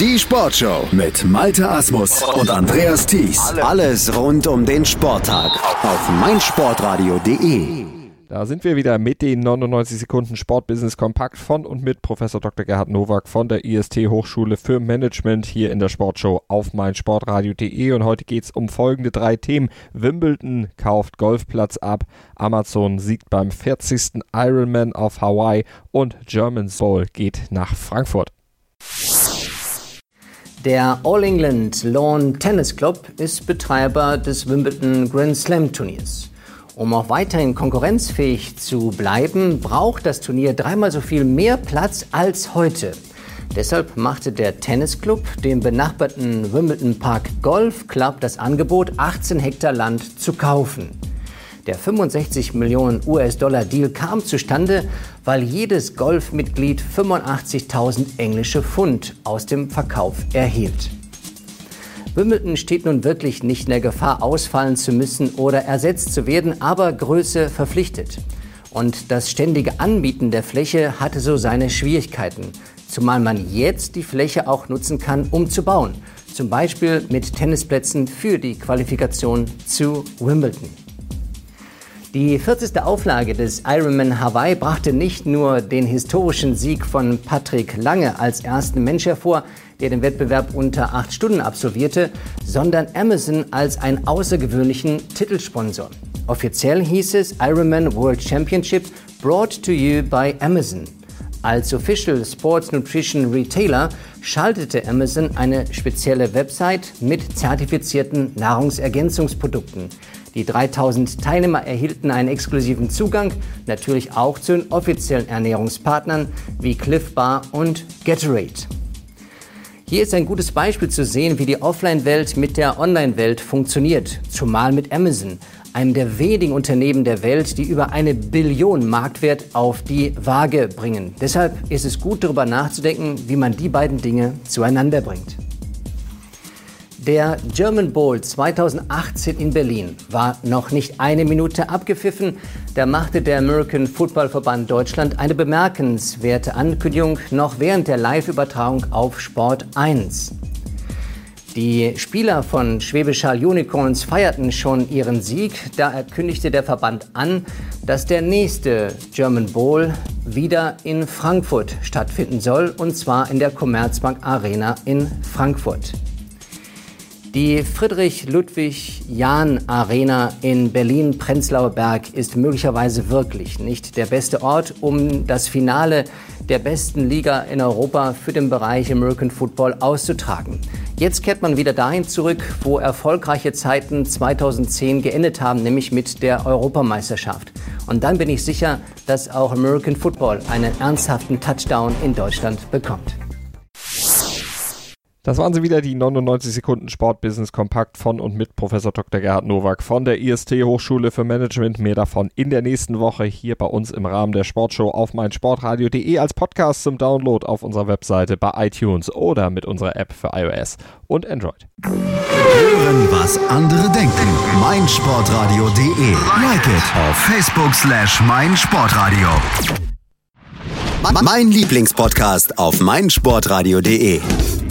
Die Sportshow mit Malte Asmus und Andreas Thies. Alles rund um den Sporttag auf meinsportradio.de. Da sind wir wieder mit den 99 Sekunden Sportbusiness Kompakt von und mit Professor Dr. Gerhard Nowak von der IST Hochschule für Management hier in der Sportshow auf meinsportradio.de und heute geht es um folgende drei Themen. Wimbledon kauft Golfplatz ab, Amazon siegt beim 40. Ironman auf Hawaii und German Soul geht nach Frankfurt. Der All England Lawn Tennis Club ist Betreiber des Wimbledon Grand Slam Turniers. Um auch weiterhin konkurrenzfähig zu bleiben, braucht das Turnier dreimal so viel mehr Platz als heute. Deshalb machte der Tennisclub dem benachbarten Wimbledon Park Golf Club das Angebot, 18 Hektar Land zu kaufen. Der 65 Millionen US-Dollar-Deal kam zustande, weil jedes Golfmitglied 85.000 englische Pfund aus dem Verkauf erhielt. Wimbledon steht nun wirklich nicht in der Gefahr, ausfallen zu müssen oder ersetzt zu werden, aber Größe verpflichtet. Und das ständige Anbieten der Fläche hatte so seine Schwierigkeiten, zumal man jetzt die Fläche auch nutzen kann, um zu bauen. Zum Beispiel mit Tennisplätzen für die Qualifikation zu Wimbledon. Die 40. Auflage des Ironman Hawaii brachte nicht nur den historischen Sieg von Patrick Lange als ersten Mensch hervor, der den Wettbewerb unter acht Stunden absolvierte, sondern Amazon als einen außergewöhnlichen Titelsponsor. Offiziell hieß es Ironman World Championship brought to you by Amazon. Als Official Sports Nutrition Retailer schaltete Amazon eine spezielle Website mit zertifizierten Nahrungsergänzungsprodukten. Die 3000 Teilnehmer erhielten einen exklusiven Zugang, natürlich auch zu den offiziellen Ernährungspartnern wie Cliff Bar und Gatorade. Hier ist ein gutes Beispiel zu sehen, wie die Offline-Welt mit der Online-Welt funktioniert, zumal mit Amazon, einem der wenigen Unternehmen der Welt, die über eine Billion Marktwert auf die Waage bringen. Deshalb ist es gut darüber nachzudenken, wie man die beiden Dinge zueinander bringt. Der German Bowl 2018 in Berlin war noch nicht eine Minute abgepfiffen. Da machte der American Football Verband Deutschland eine bemerkenswerte Ankündigung noch während der Live-Übertragung auf Sport 1. Die Spieler von Schwäbisch Hall Unicorns feierten schon ihren Sieg. Da kündigte der Verband an, dass der nächste German Bowl wieder in Frankfurt stattfinden soll, und zwar in der Commerzbank Arena in Frankfurt. Die Friedrich-Ludwig-Jahn-Arena in Berlin-Prenzlauer Berg ist möglicherweise wirklich nicht der beste Ort, um das Finale der besten Liga in Europa für den Bereich American Football auszutragen. Jetzt kehrt man wieder dahin zurück, wo erfolgreiche Zeiten 2010 geendet haben, nämlich mit der Europameisterschaft. Und dann bin ich sicher, dass auch American Football einen ernsthaften Touchdown in Deutschland bekommt. Das waren sie wieder, die 99 Sekunden Sportbusiness Kompakt von und mit Professor Dr. Gerhard Nowak von der IST Hochschule für Management. Mehr davon in der nächsten Woche hier bei uns im Rahmen der Sportshow auf meinsportradio.de als Podcast zum Download auf unserer Webseite bei iTunes oder mit unserer App für iOS und Android. Hören, was andere denken. meinsportradio.de. Like it auf Facebook slash meinsportradio. Mein Lieblingspodcast auf meinsportradio.de.